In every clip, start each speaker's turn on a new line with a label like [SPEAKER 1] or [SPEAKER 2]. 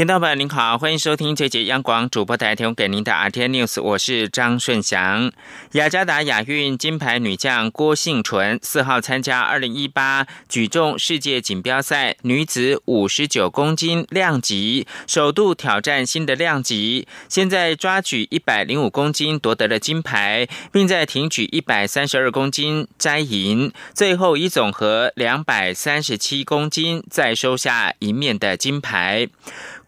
[SPEAKER 1] 听众朋友您好，欢迎收听这节央广主播台提供给您的 RT News，我是张顺祥。雅加达亚运金牌女将郭幸纯四号参加二零一八举重世界锦标赛女子五十九公斤量级，首度挑战新的量级，现在抓举一百零五公斤夺得了金牌，并在挺举一百三十二公斤摘银，最后以总和两百三十七公斤再收下一面的金牌。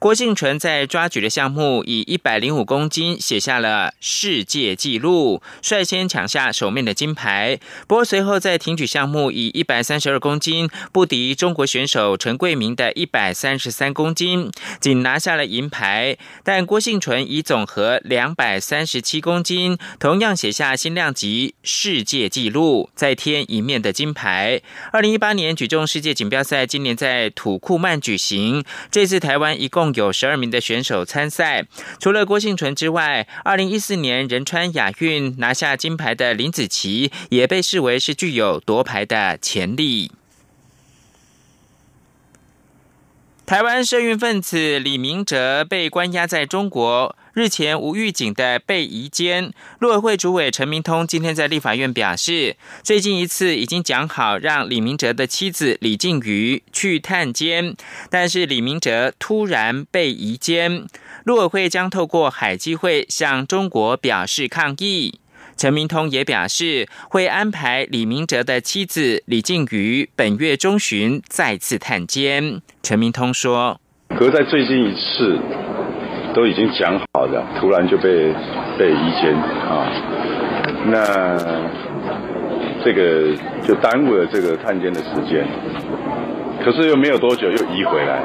[SPEAKER 1] 郭幸纯在抓举的项目以一百零五公斤写下了世界纪录，率先抢下首面的金牌。不过随后在挺举项目以一百三十二公斤不敌中国选手陈桂明的一百三十三公斤，仅拿下了银牌。但郭幸纯以总和两百三十七公斤，同样写下新量级世界纪录，再添一面的金牌。二零一八年举重世界锦标赛今年在土库曼举行，这次台湾一共。有十二名的选手参赛，除了郭幸纯之外，二零一四年仁川亚运拿下金牌的林子琪也被视为是具有夺牌的潜力。台湾社运分子李明哲被关押在中国。日前无预警的被移监，陆委会主委陈明通今天在立法院表示，最近一次已经讲好让李明哲的妻子李静瑜去探监，但是李明哲突然被移监，陆委会将透过海基会向中国表示抗议。陈明通也表示，会安排李明哲的妻子李静瑜本月中旬再次探监。陈明通说：“
[SPEAKER 2] 隔在最近一次。”都已经讲好的，突然就被被移监啊，那这个就耽误了这个探监的时间，可是又没有多久又移回来，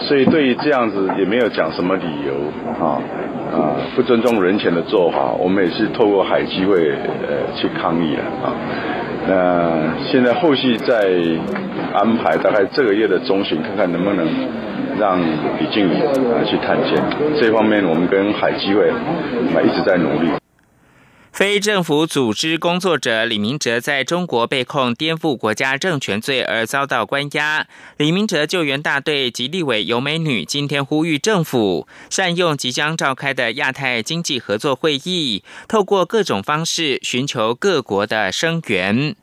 [SPEAKER 2] 所以对于这样子也没有讲什么理由啊。啊不尊重人权的做法，我们也是透过海基会呃去抗议了啊，那现在后续再安排，大概这个月的中旬看看能不能。让李静宇啊去探监，这方面我们跟海基会啊一直在努力。
[SPEAKER 1] 非政府组织工作者李明哲在中国被控颠覆国家政权罪而遭到关押。李明哲救援大队及立委尤美女今天呼吁政府善用即将召开的亚太经济合作会议，透过各种方式寻求各国的声援。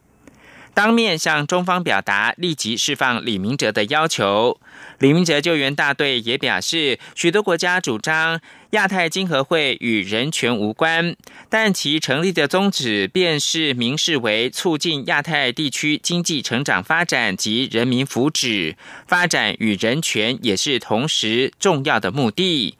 [SPEAKER 1] 当面向中方表达立即释放李明哲的要求。李明哲救援大队也表示，许多国家主张亚太经合会与人权无关，但其成立的宗旨便是明示为促进亚太地区经济成长发展及人民福祉，发展与人权也是同时重要的目的。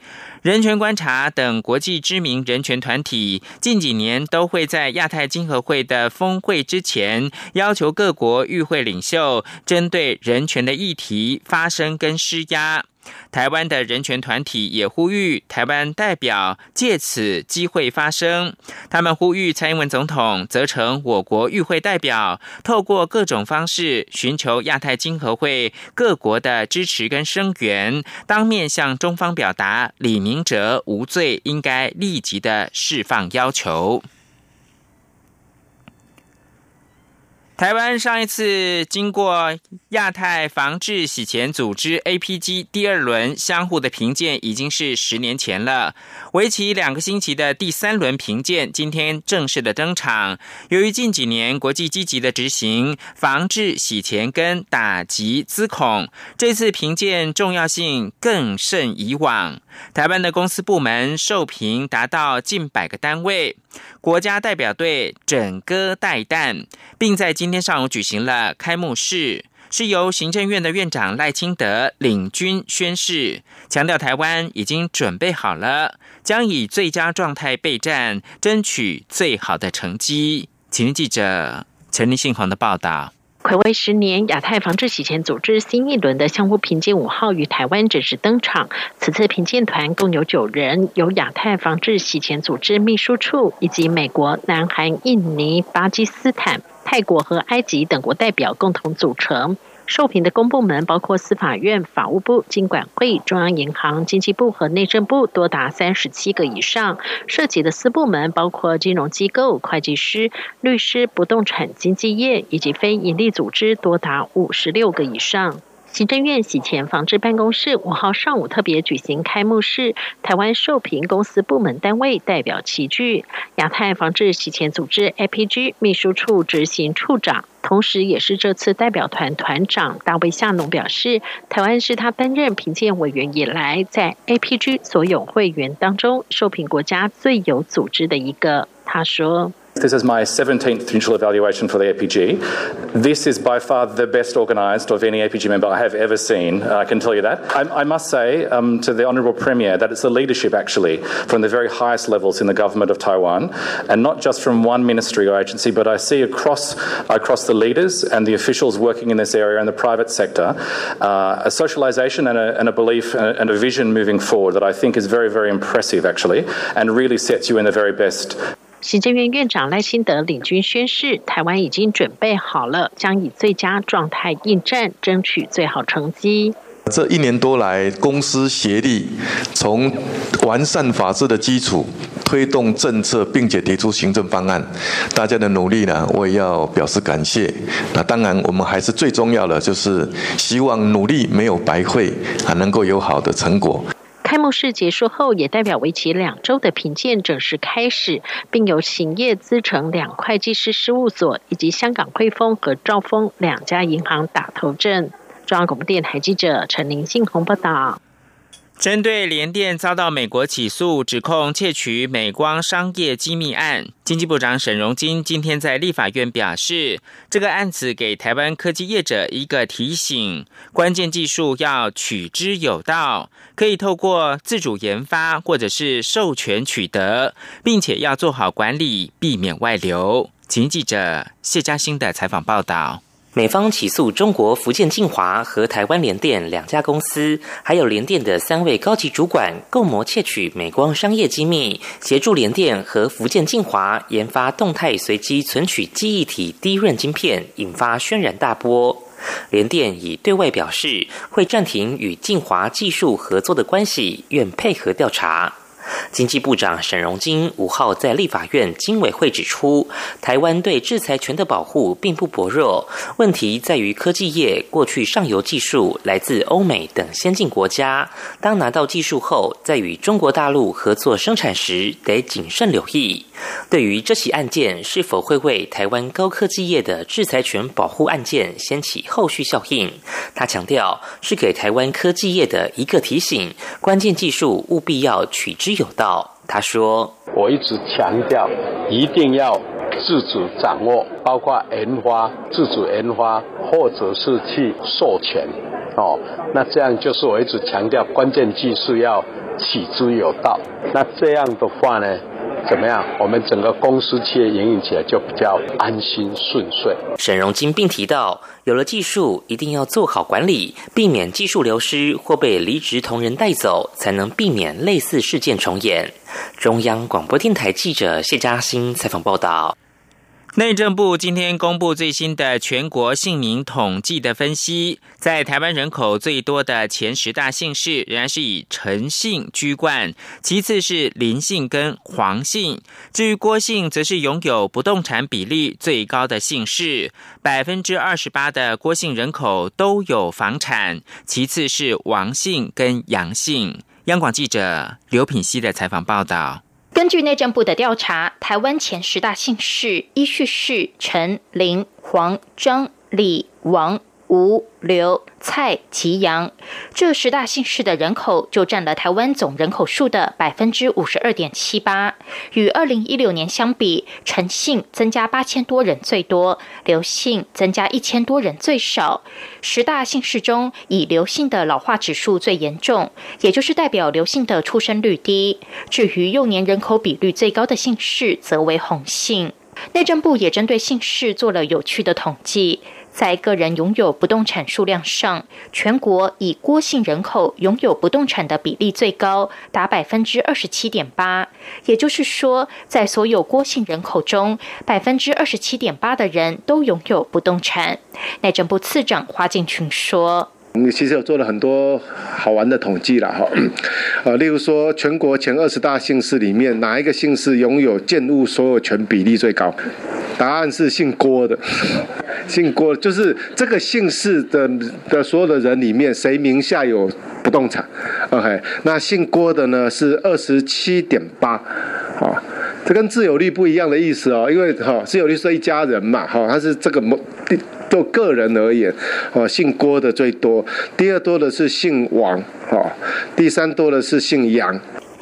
[SPEAKER 1] 人权观察等国际知名人权团体近几年都会在亚太经合会的峰会之前，要求各国与会领袖针对人权的议题发声跟施压。台湾的人权团体也呼吁台湾代表借此机会发声。他们呼吁蔡英文总统责成我国与会代表，透过各种方式寻求亚太经合会各国的支持跟声援，当面向中方表达李明哲无罪，应该立即的释放要求。台湾上一次经过亚太防治洗钱组织 APG 第二轮相互的评鉴，已经是十年前了。为期两个星期的第三轮评鉴，今天正式的登场。由于近几年国际积极的执行防治洗钱跟打击资恐，这次评鉴重要性更甚以往。台湾的公司部门受评达到近百个单位。国家代表队整个带弹，并在今今天上午举行了开幕式，是由行政院的院长赖清德领军宣誓，强调台湾已经准备好了，将以最佳状态备战，争取最好的成绩。请记者陈立信宏的报道。
[SPEAKER 3] 暌违十年，亚太防治洗钱组织新一轮的相互评鉴五号于台湾正式登场。此次评鉴团共有九人，由亚太防治洗钱组织秘书处以及美国、南韩、印尼、巴基斯坦、泰国和埃及等国代表共同组成。
[SPEAKER 4] 受评的公部门包括司法院、法务部、经管会、中央银行、经济部和内政部，多达三十七个以上。涉及的私部门包括金融机构、会计师、律师、不动产经纪业以及非营利组织，多达五十六个以上。行政院洗钱防治办公室五号上午特别举行开幕式，台湾受评公司部门单位代表齐聚。亚太防治洗钱组织 APG 秘书处执行处长，同时也是这次代表团团长大卫夏农表示，台湾是他担任评鉴委员以来，在 APG 所有会员当中受评国家最有组织的一个。他说。
[SPEAKER 5] This is my 17th initial evaluation for the APG. This is by far the best organised of any APG member I have ever seen, I can tell you that. I, I must say um, to the Honourable Premier that it's the leadership actually from the very highest levels in the government of Taiwan, and not just from one ministry or agency, but I see across, across the leaders and the officials working in this area and the private sector uh, a socialisation and a, and a belief and a vision moving forward that I think is very, very impressive actually, and really sets you in the very best
[SPEAKER 4] 行政院院长赖清德领军宣誓，台湾已经准备好了，将以最佳状态应战，争取最好成绩。
[SPEAKER 6] 这一年多来，公司协力，从完善法制的基础，推动政策，并且提出行政方案，大家的努力呢，我也要表示感谢。那当然，我们还是最重要的，就是希望努力没有白费，还能够有好的成果。
[SPEAKER 4] 开幕式结束后，也代表为期两周的评鉴正式开始，并由行业资诚两会计师事务所以及香港汇丰和兆丰两家银行打头阵。中央广播电台记者陈林信宏报道。
[SPEAKER 1] 针对联电遭到美国起诉，指控窃取美光商业机密案，经济部长沈荣金今天在立法院表示，这个案子给台湾科技业者一个提醒：关键技术要取之有道，可以透过自主研发或者是授权取得，并且要做好管理，避免外流。请记者谢嘉欣的采访报道。
[SPEAKER 7] 美方起诉中国福建晋华和台湾联电两家公司，还有联电的三位高级主管，共谋窃取美光商业机密，协助联电和福建晋华研发动态随机存取记忆体低润晶片，引发轩然大波。联电已对外表示，会暂停与晋华技术合作的关系，愿配合调查。经济部长沈荣金五号在立法院经委会指出，台湾对制裁权的保护并不薄弱，问题在于科技业过去上游技术来自欧美等先进国家，当拿到技术后，在与中国大陆合作生产时，得谨慎留意。对于这起案件是否会为台湾高科技业的制裁权保护案件掀起后续效应，他强调是给台湾科技业的一个提醒，关键技术务必要取之。有道，他说：“
[SPEAKER 8] 我一直强调，一定要自主掌握，包括研发、自主研发，或者是去授权，哦，那这样就是我一直强调，关键技术要取之有道。那这样的话呢？”怎么样？我们整个公司企业营运起来就比较安心顺遂。
[SPEAKER 7] 沈荣金并提到，有了技术，一定要做好管理，避免技术流失或被离职同仁带走，才能避免类似事件重演。中央广播电台记者谢嘉欣采访报道。
[SPEAKER 1] 内政部今天公布最新的全国姓名统计的分析，在台湾人口最多的前十大姓氏，仍然是以陈姓居冠，其次是林姓跟黄姓。至于郭姓，则是拥有不动产比例最高的姓氏，百分之二十八的郭姓人口都有房产，其次是王姓跟杨姓。央广记者刘品熙的采访报道。
[SPEAKER 9] 根据内政部的调查，台湾前十大姓氏依序是陈、林、黄、张、李、王。吴、刘、蔡、吉、杨，这十大姓氏的人口就占了台湾总人口数的百分之五十二点七八。与二零一六年相比，陈姓增加八千多人最多，刘姓增加一千多人最少。十大姓氏中，以刘姓的老化指数最严重，也就是代表刘姓的出生率低。至于幼年人口比率最高的姓氏，则为洪姓。内政部也针对姓氏做了有趣的统计。在个人拥有不动产数量上，全国以郭姓人口拥有不动产的比例最高，达百分之二十七点八。也就是说，在所有郭姓人口中，百分之二十七点八的人都拥有不动产。内政部次长花敬群说。
[SPEAKER 10] 我们其实有做了很多好玩的统计了哈，呃，例如说全国前二十大姓氏里面，哪一个姓氏拥有建物所有权比例最高？答案是姓郭的，姓郭就是这个姓氏的的所有的人里面，谁名下有不动产？OK，那姓郭的呢是二十七点八，啊，这跟自有率不一样的意思哦，因为哈自有率是一家人嘛，哈，他是这个某。就个人而言，哦，姓郭的最多，第二多的是姓王，哦，第三多的是姓杨。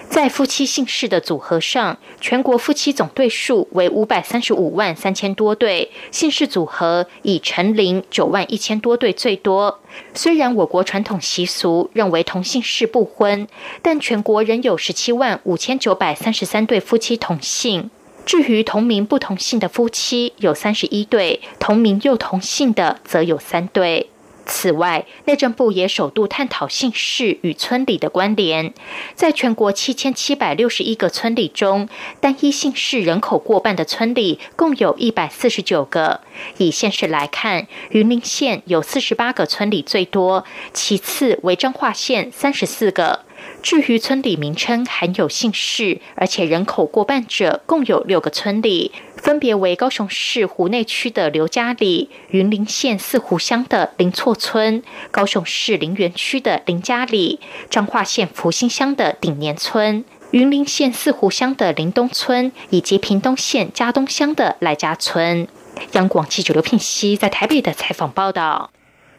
[SPEAKER 9] 在夫妻姓氏的组合上，全国夫妻总对数为五百三十五万三千多对，姓氏组合以陈林九万一千多对最多。虽然我国传统习俗认为同姓氏不婚，但全国仍有十七万五千九百三十三对夫妻同姓。至于同名不同姓的夫妻有三十一对，同名又同姓的则有三对。此外，内政部也首度探讨姓氏与村里的关联。在全国七千七百六十一个村里中，单一姓氏人口过半的村里共有一百四十九个。以县市来看，云林县有四十八个村里最多，其次为彰化县三十四个。至于村里名称含有姓氏，而且人口过半者，共有六个村里，分别为高雄市湖内区的刘家里、云林县四湖乡的林厝村、高雄市林园区的林家里、彰化县福兴乡的顶年村、云林县四湖乡的林东村，以及屏东县嘉东乡的赖家村。央广记者刘聘熙在台北的采访报道。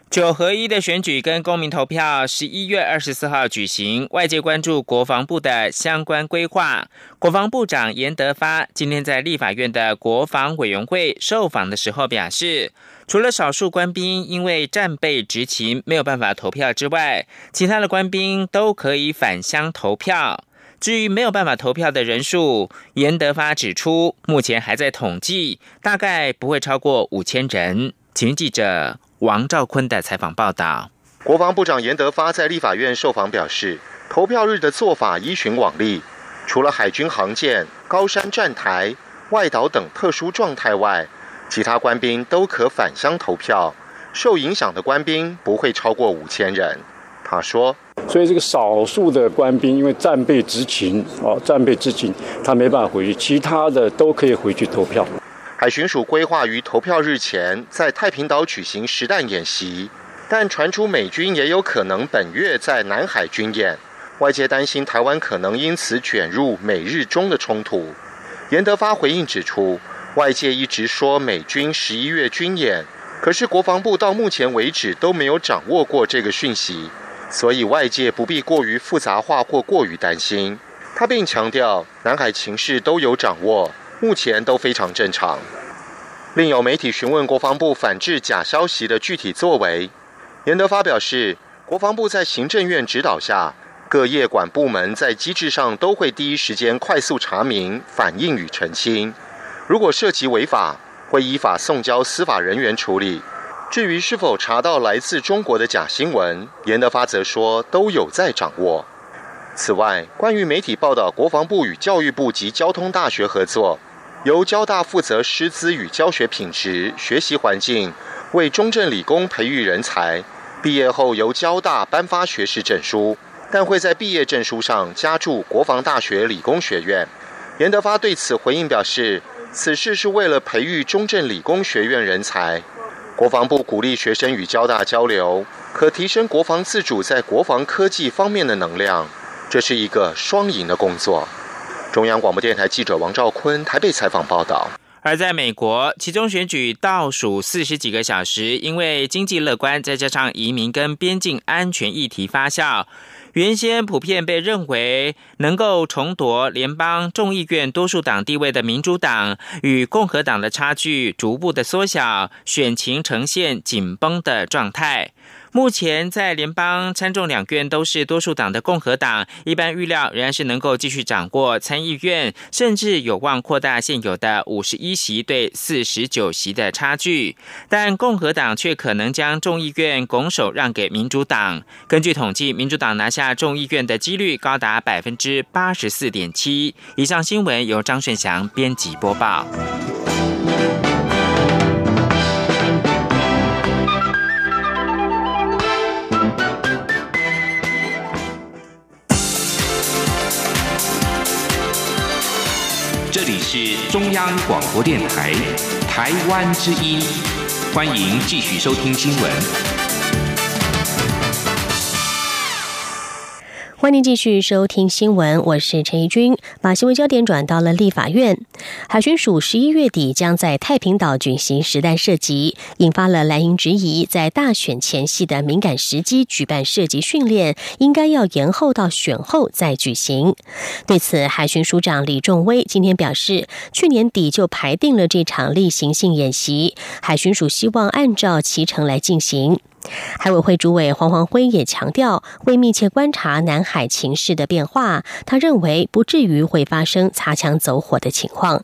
[SPEAKER 1] 九合一的选举跟公民投票十一月二十四号举行，外界关注国防部的相关规划。国防部长严德发今天在立法院的国防委员会受访的时候表示，除了少数官兵因为战备执勤没有办法投票之外，其他的官兵都可以返乡投票。至于没有办法投票的人数，严德发指出，目前还在统计，大概不会超过五千人。请记者。王兆坤的采访报道：
[SPEAKER 11] 国防部长严德发在立法院受访表示，投票日的做法依循往例，除了海军航舰、高山站台、外岛等特殊状态外，其他官兵都可返乡投票。受影响的官兵不会超过五千人。他说：“
[SPEAKER 12] 所以这个少数的官兵因为战备执勤，哦，战备执勤，他没办法回去，其他的都可以回去投票。”
[SPEAKER 11] 海巡署规划于投票日前在太平岛举行实弹演习，但传出美军也有可能本月在南海军演，外界担心台湾可能因此卷入美日中的冲突。严德发回应指出，外界一直说美军十一月军演，可是国防部到目前为止都没有掌握过这个讯息，所以外界不必过于复杂化或过于担心。他并强调，南海情势都有掌握。目前都非常正常。另有媒体询问国防部反制假消息的具体作为，严德发表示，国防部在行政院指导下，各业管部门在机制上都会第一时间快速查明、反映与澄清。如果涉及违法，会依法送交司法人员处理。至于是否查到来自中国的假新闻，严德发则说都有在掌握。此外，关于媒体报道国防部与教育部及交通大学合作。由交大负责师资与教学品质、学习环境，为中正理工培育人才。毕业后由交大颁发学士证书，但会在毕业证书上加注国防大学理工学院。严德发对此回应表示，此事是为了培育中正理工学院人才。国防部鼓励学生与交大交流，可提升国防自主在国防科技方面的能量，这是一个双赢的工作。中央广播电台记者王兆坤台北采访报道。
[SPEAKER 1] 而在美国，其中选举倒数四十几个小时，因为经济乐观，再加上移民跟边境安全议题发酵，原先普遍被认为能够重夺联邦众议院多数党地位的民主党，与共和党的差距逐步的缩小，选情呈现紧绷的状态。目前在联邦参众两院都是多数党的共和党，一般预料仍然是能够继续掌握参议院，甚至有望扩大现有的五十一席对四十九席的差距。但共和党却可能将众议院拱手让给民主党。根据统计，民主党拿下众议院的几率高达百分之八十四点七。以上新闻由张顺祥编辑播报。
[SPEAKER 13] 是中央广播电台台湾之音，欢迎继续收听新闻。
[SPEAKER 14] 欢迎继续收听新闻，我是陈怡君。把新闻焦点转到了立法院，海巡署十一月底将在太平岛举行实弹射击，引发了蓝营质疑，在大选前夕的敏感时机举办射击训练，应该要延后到选后再举行。对此，海巡署长李仲威今天表示，去年底就排定了这场例行性演习，海巡署希望按照其程来进行。海委会主委黄黄辉也强调，会密切观察南海情势的变化。他认为不至于会发生擦枪走火的情况。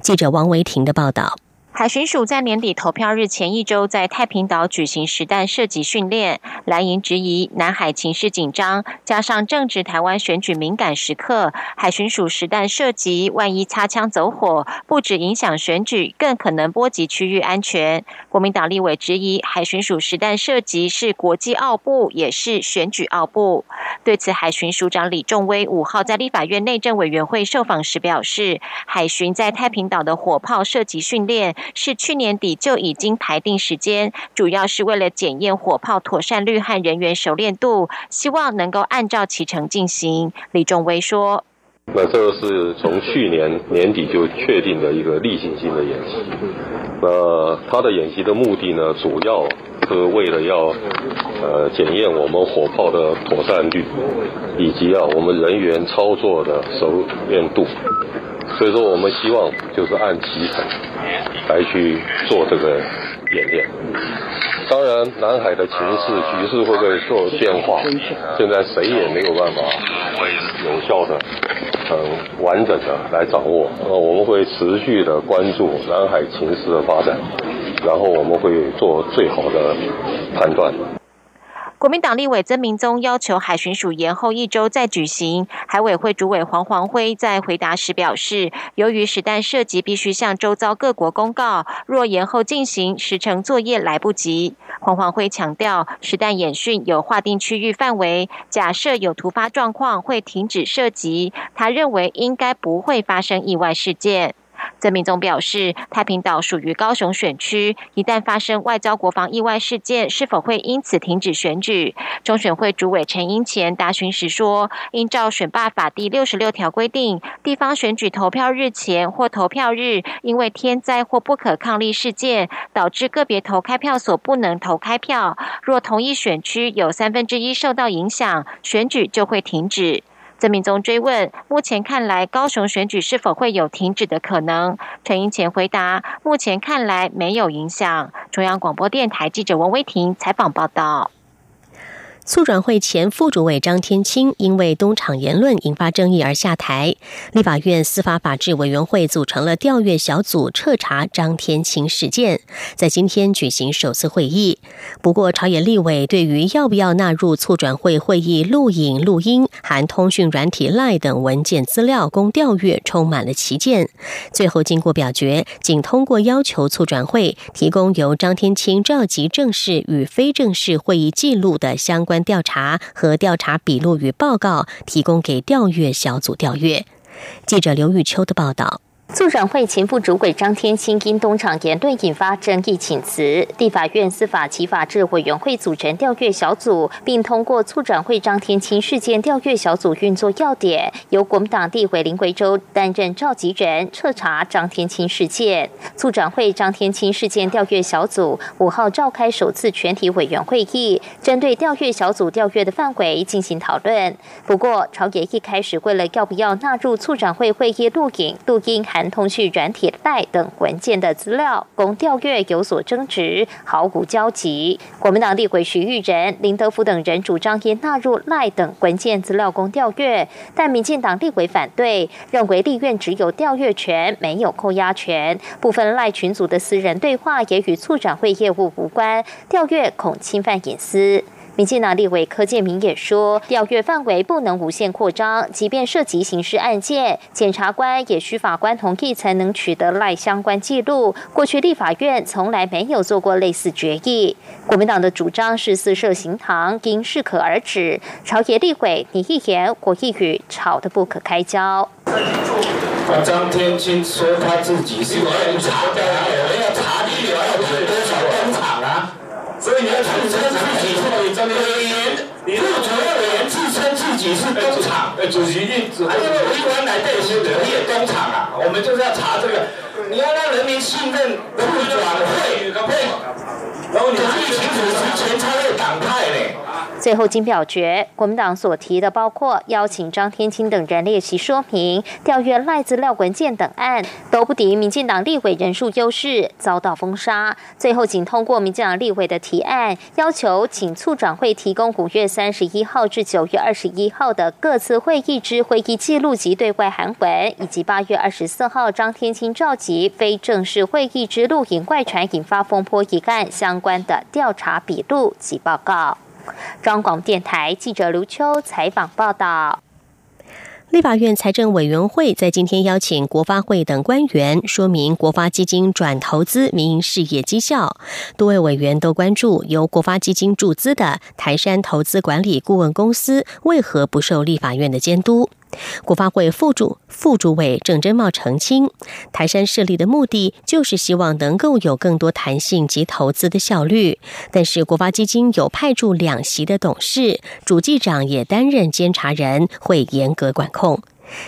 [SPEAKER 14] 记者王维婷的报道。
[SPEAKER 3] 海巡署在年底投票日前一周在太平岛举行实弹射击训练，蓝营质疑南海情势紧张，加上正值台湾选举敏感时刻，海巡署实弹射击，万一擦枪走火，不止影响选举，更可能波及区域安全。国民党立委质疑海巡署实弹射击是国际奥布，也是选举奥布。对此，海巡署长李仲威五号在立法院内政委员会受访时表示，海巡在太平岛的火炮射击训练。是去年底就已经排定时间，主要是为了检验火炮妥善率和人员熟练度，希望能够按照其程进行。李仲威说：“
[SPEAKER 15] 那这个是从去年年底就确定的一个例行性的演习。那它的演习的目的呢，主要是为了要呃检验我们火炮的妥善率，以及啊我们人员操作的熟练度。”所以说，我们希望就是按集成来去做这个演练。当然，南海的情势局势会不会做变化？现在谁也没有办法有效的、很完整的来掌握。那我们会持续的关注南海情势的发展，然后我们会做最好的判断。
[SPEAKER 3] 国民党立委曾明宗要求海巡署延后一周再举行。海委会主委黄黄辉在回答时表示，由于实弹射击必须向周遭各国公告，若延后进行，时程作业来不及。黄黄辉强调，实弹演训有划定区域范围，假设有突发状况会停止射击。他认为应该不会发生意外事件。曾明宗表示，太平岛属于高雄选区，一旦发生外交国防意外事件，是否会因此停止选举？中选会主委陈英前答询时说，依照选罢法第六十六条规定，地方选举投票日前或投票日，因为天灾或不可抗力事件，导致个别投开票所不能投开票，若同一选区有三分之一受到影响，选举就会停止。曾明宗追问：目前看来，高雄选举是否会有停止的可能？陈英前回答：目前看来没有影响。中央广播电台记者王威婷采访报道。
[SPEAKER 14] 促转会前副主委张天青因为东厂言论引发争议而下台，立法院司法法制委员会组成了调阅小组彻查张天青事件，在今天举行首次会议。不过，朝野立委对于要不要纳入促转会会议录影、录音、含通讯软体 Line 等文件资料供调阅，充满了歧见。最后经过表决，仅通过要求促转会提供由张天青召集正式与非正式会议记录的相关。关调查和调查笔录与报告提供给调阅小组调阅。记者刘玉秋的报道。
[SPEAKER 3] 促转会前副主委张天兴因东厂言论引发争议请辞，地法院司法及法制委员会组成调阅小组，并通过促转会张天青事件调阅小组运作要点，由国民党地委林维洲担任召集人，彻查张天青事件。促转会张天青事件调阅小组五号召开首次全体委员会议，针对调阅小组调阅的范围进行讨论。不过，朝野一开始为了要不要纳入促转会会议录影、录音还
[SPEAKER 16] 通讯软体赖等文件的资料，供调阅有所争执，毫无交集。国民党立委徐玉仁、林德福等人主张应纳入赖等文件资料供调阅，但民进党立委反对，认为立院只有调阅权，没有扣押权。部分赖群组的私人对话也与促转会业务无关，调阅恐侵犯隐私。民进党立委柯建明也说，调阅范围不能无限扩张，即便涉及刑事案件，检察官也需法官同意才能取得赖相关记录。过去立法院从来没有做过类似决议。国民党的主张是四设行堂，应适可而止。朝野立委你一言我一语，吵得不可开交。
[SPEAKER 17] 张天青说他自己是侦查的，我们要查你有多少工厂啊？所以你要自称自己是委员，副主任委员自称自己是工厂，主席因为维稳来这是农业工厂啊？我们就是要查这个，你要让人民信任副转会，最。
[SPEAKER 16] 后经表决，国民党所提的包括邀请张天青等人列席说明、调阅赖资料文件等案，都不敌民进党立委人数优势，遭到封杀。最后仅通过民进党立委的提案，要求请促转会提供五月三十一号至九月二十一号的各次会议之会议记录及对外函文，以及八月二十四号张天青召集非正式会议之录影外传引发风波一案相关的调查笔录及报告。中广电台记者刘秋采访报道。
[SPEAKER 14] 立法院财政委员会在今天邀请国发会等官员说明国发基金转投资民营事业绩效。多位委员都关注由国发基金注资的台山投资管理顾问公司为何不受立法院的监督。国发会副主副主委郑珍茂澄清，台山设立的目的就是希望能够有更多弹性及投资的效率。但是国发基金有派驻两席的董事，主计长也担任监察人，会严格管控。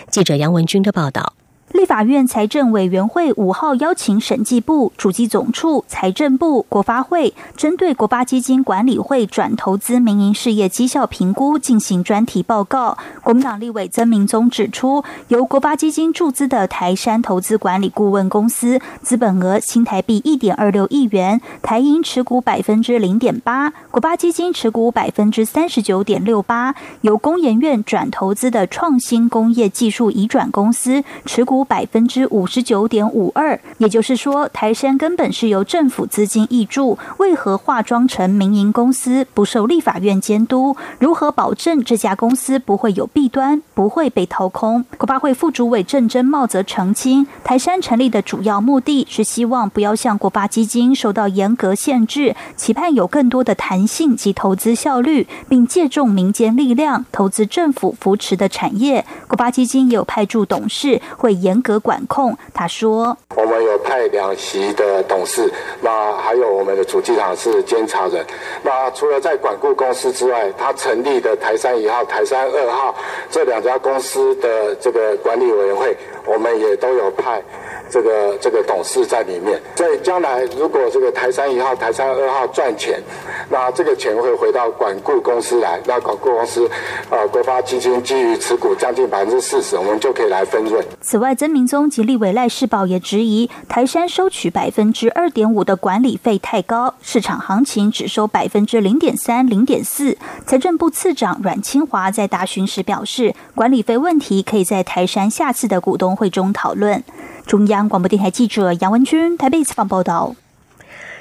[SPEAKER 14] 记者杨文军的报道。
[SPEAKER 18] 立法院财政委员会五号邀请审计部、主计总处、财政部、国发会，针对国发基金管理会转投资民营事业绩效评估进行专题报告。国民党立委曾明宗指出，由国发基金注资的台山投资管理顾问公司，资本额新台币一点二六亿元，台银持股百分之零点八，国发基金持股百分之三十九点六八，由工研院转投资的创新工业技术移转公司持股。百分之五十九点五二，也就是说，台山根本是由政府资金挹注，为何化妆成民营公司，不受立法院监督？如何保证这家公司不会有弊端，不会被掏空？国发会副主委郑珍茂则澄清，台山成立的主要目的是希望不要向国发基金受到严格限制，期盼有更多的弹性及投资效率，并借重民间力量投资政府扶持的产业。国发基金也有派驻董事，会严严格管控。他说：“
[SPEAKER 19] 我们有派两席的董事，那还有我们的主机厂是监察人。那除了在管顾公司之外，他成立的台山一号、台山二号这两家公司的这个管理委员会，我们也都有派。”这个这个董事在里面，所以将来如果这个台山一号、台山二号赚钱，那这个钱会回到管顾公司来，那管顾公司，呃，国发基金基于持股将近百分之四十，我们就可以来分润。
[SPEAKER 18] 此外，曾明宗及立委赖世宝也质疑台山收取百分之二点五的管理费太高，市场行情只收百分之零点三、零点四。财政部次长阮清华在答询时表示，管理费问题可以在台山下次的股东会中讨论。中央广播电台记者杨文君台北采访报道：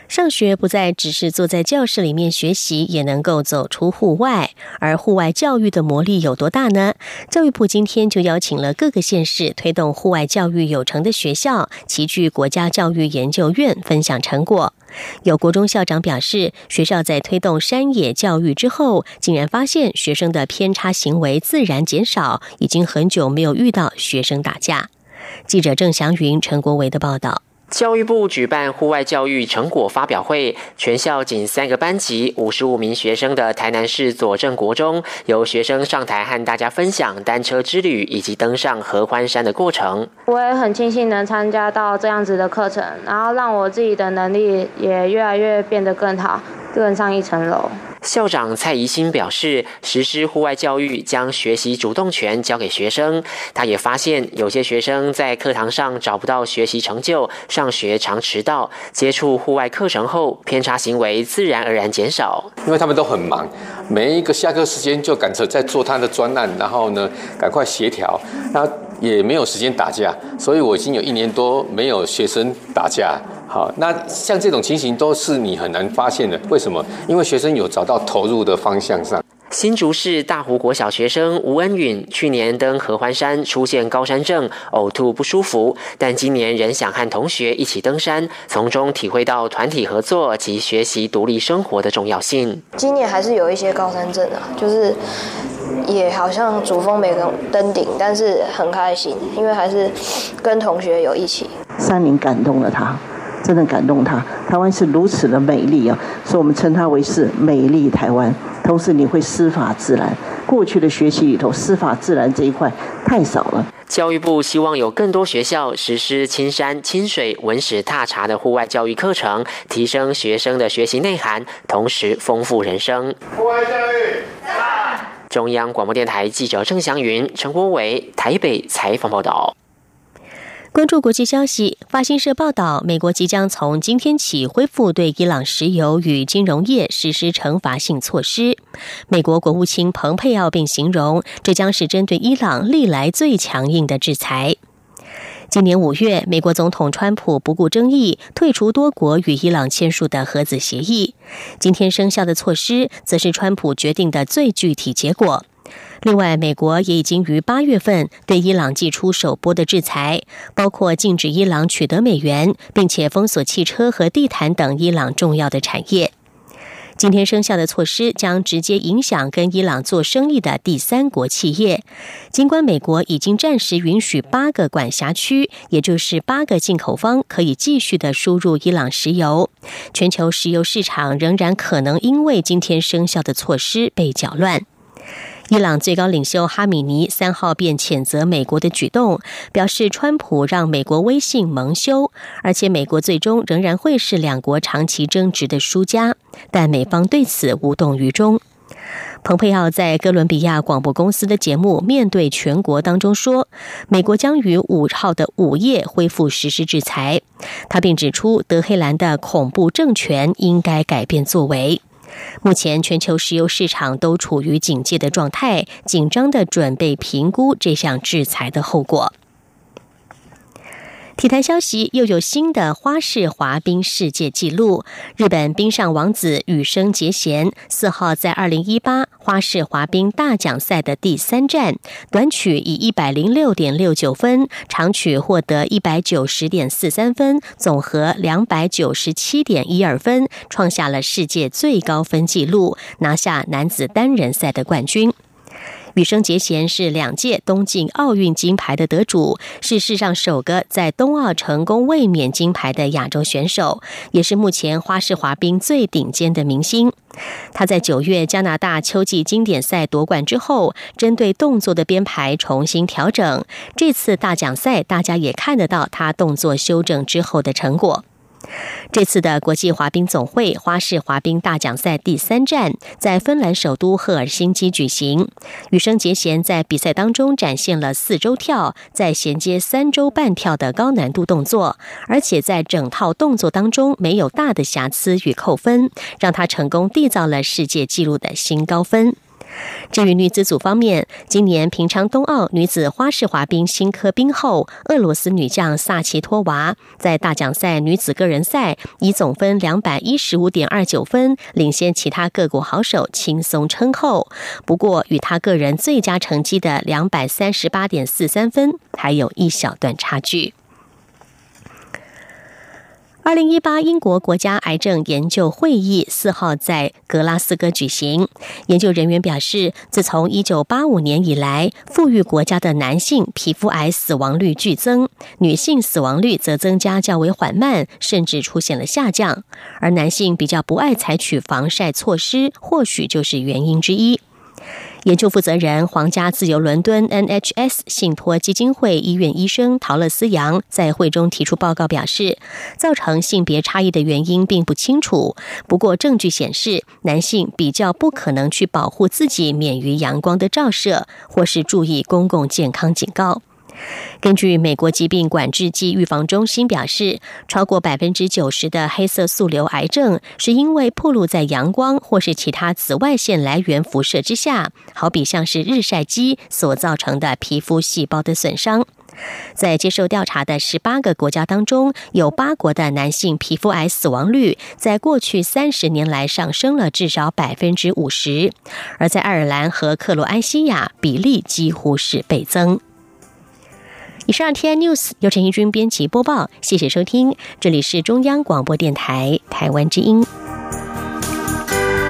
[SPEAKER 14] 上学不再只是坐在教室里面学习，也能够走出户外。而户外教育的魔力有多大呢？教育部今天就邀请了各个县市推动户外教育有成的学校，齐聚国家教育研究院分享成果。有国中校长表示，学校在推动山野教育之后，竟然发现学生的偏差行为自然减少，已经很久没有遇到学生打架。记者郑祥云、陈国维的报道。
[SPEAKER 20] 教育部举办户外教育成果发表会，全校仅三个班级、五十五名学生的台南市左镇国中，由学生上台和大家分享单车之旅以及登上合欢山的过程。
[SPEAKER 21] 我也很庆幸能参加到这样子的课程，然后让我自己的能力也越来越变得更好。更上一层楼。
[SPEAKER 20] 校长蔡怡欣表示，实施户外教育将学习主动权交给学生。他也发现，有些学生在课堂上找不到学习成就，上学常迟到。接触户外课程后，偏差行为自然而然减少。
[SPEAKER 22] 因为他们都很忙，每一个下课时间就赶着在做他的专案，然后呢，赶快协调，那也没有时间打架。所以我已经有一年多没有学生打架。好，那像这种情形都是你很难发现的。为什么？因为学生有找到投入的方向上。
[SPEAKER 20] 新竹市大湖国小学生吴恩允去年登合欢山出现高山症，呕吐不舒服，但今年仍想和同学一起登山，从中体会到团体合作及学习独立生活的重要性。
[SPEAKER 21] 今年还是有一些高山症啊，就是也好像主峰没登登顶，但是很开心，因为还是跟同学有一起。
[SPEAKER 23] 山林感动了他。真的感动他，台湾是如此的美丽啊，所以我们称它为是美丽台湾。同时，你会师法自然，过去的学习里头，师法自然这一块太少了。
[SPEAKER 20] 教育部希望有更多学校实施青山、清水、文史、踏查的户外教育课程，提升学生的学习内涵，同时丰富人生。户外教育，中央广播电台记者郑祥云、陈国伟台北采访报道。
[SPEAKER 14] 关注国际消息，法新社报道，美国即将从今天起恢复对伊朗石油与金融业实施惩罚性措施。美国国务卿蓬佩奥并形容，这将是针对伊朗历来最强硬的制裁。今年五月，美国总统川普不顾争议，退出多国与伊朗签署的核子协议。今天生效的措施，则是川普决定的最具体结果。另外，美国也已经于八月份对伊朗寄出首波的制裁，包括禁止伊朗取得美元，并且封锁汽车和地毯等伊朗重要的产业。今天生效的措施将直接影响跟伊朗做生意的第三国企业。尽管美国已经暂时允许八个管辖区，也就是八个进口方可以继续的输入伊朗石油，全球石油市场仍然可能因为今天生效的措施被搅乱。伊朗最高领袖哈米尼三号便谴责美国的举动，表示川普让美国威信蒙羞，而且美国最终仍然会是两国长期争执的输家。但美方对此无动于衷。蓬佩奥在哥伦比亚广播公司的节目《面对全国》当中说，美国将于五号的午夜恢复实施制裁。他并指出，德黑兰的恐怖政权应该改变作为。目前，全球石油市场都处于警戒的状态，紧张的准备评估这项制裁的后果。体坛消息，又有新的花式滑冰世界纪录。日本冰上王子羽生结弦四号在二零一八花式滑冰大奖赛的第三站，短曲以一百零六点六九分，长曲获得一百九十点四三分，总和两百九十七点一二分，创下了世界最高分纪录，拿下男子单人赛的冠军。羽生结弦是两届东京奥运金牌的得主，是世上首个在冬奥成功卫冕金牌的亚洲选手，也是目前花式滑冰最顶尖的明星。他在九月加拿大秋季经典赛夺冠之后，针对动作的编排重新调整。这次大奖赛，大家也看得到他动作修正之后的成果。这次的国际滑冰总会花式滑冰大奖赛第三站在芬兰首都赫尔辛基举行。羽生结弦在比赛当中展现了四周跳再衔接三周半跳的高难度动作，而且在整套动作当中没有大的瑕疵与扣分，让他成功缔造了世界纪录的新高分。至于女子组方面，今年平昌冬奥女子花式滑冰新科冰后，俄罗斯女将萨奇托娃在大奖赛女子个人赛以总分两百一十五点二九分领先其他各国好手，轻松称后。不过，与她个人最佳成绩的两百三十八点四三分还有一小段差距。二零一八英国国家癌症研究会议四号在格拉斯哥举行。研究人员表示，自从一九八五年以来，富裕国家的男性皮肤癌死亡率剧增，女性死亡率则增加较为缓慢，甚至出现了下降。而男性比较不爱采取防晒措施，或许就是原因之一。研究负责人、皇家自由伦敦 NHS 信托基金会医院医生陶乐斯扬在会中提出报告，表示造成性别差异的原因并不清楚。不过，证据显示，男性比较不可能去保护自己免于阳光的照射，或是注意公共健康警告。根据美国疾病管制及预防中心表示，超过百分之九十的黑色素瘤癌症是因为暴露在阳光或是其他紫外线来源辐射之下，好比像是日晒机所造成的皮肤细胞的损伤。在接受调查的十八个国家当中，有八国的男性皮肤癌死亡率在过去三十年来上升了至少百分之五十，而在爱尔兰和克罗埃西亚，比例几乎是倍增。以上 T I News 由陈义军编辑播报，谢谢收听，这里是中央广播电台台湾之音。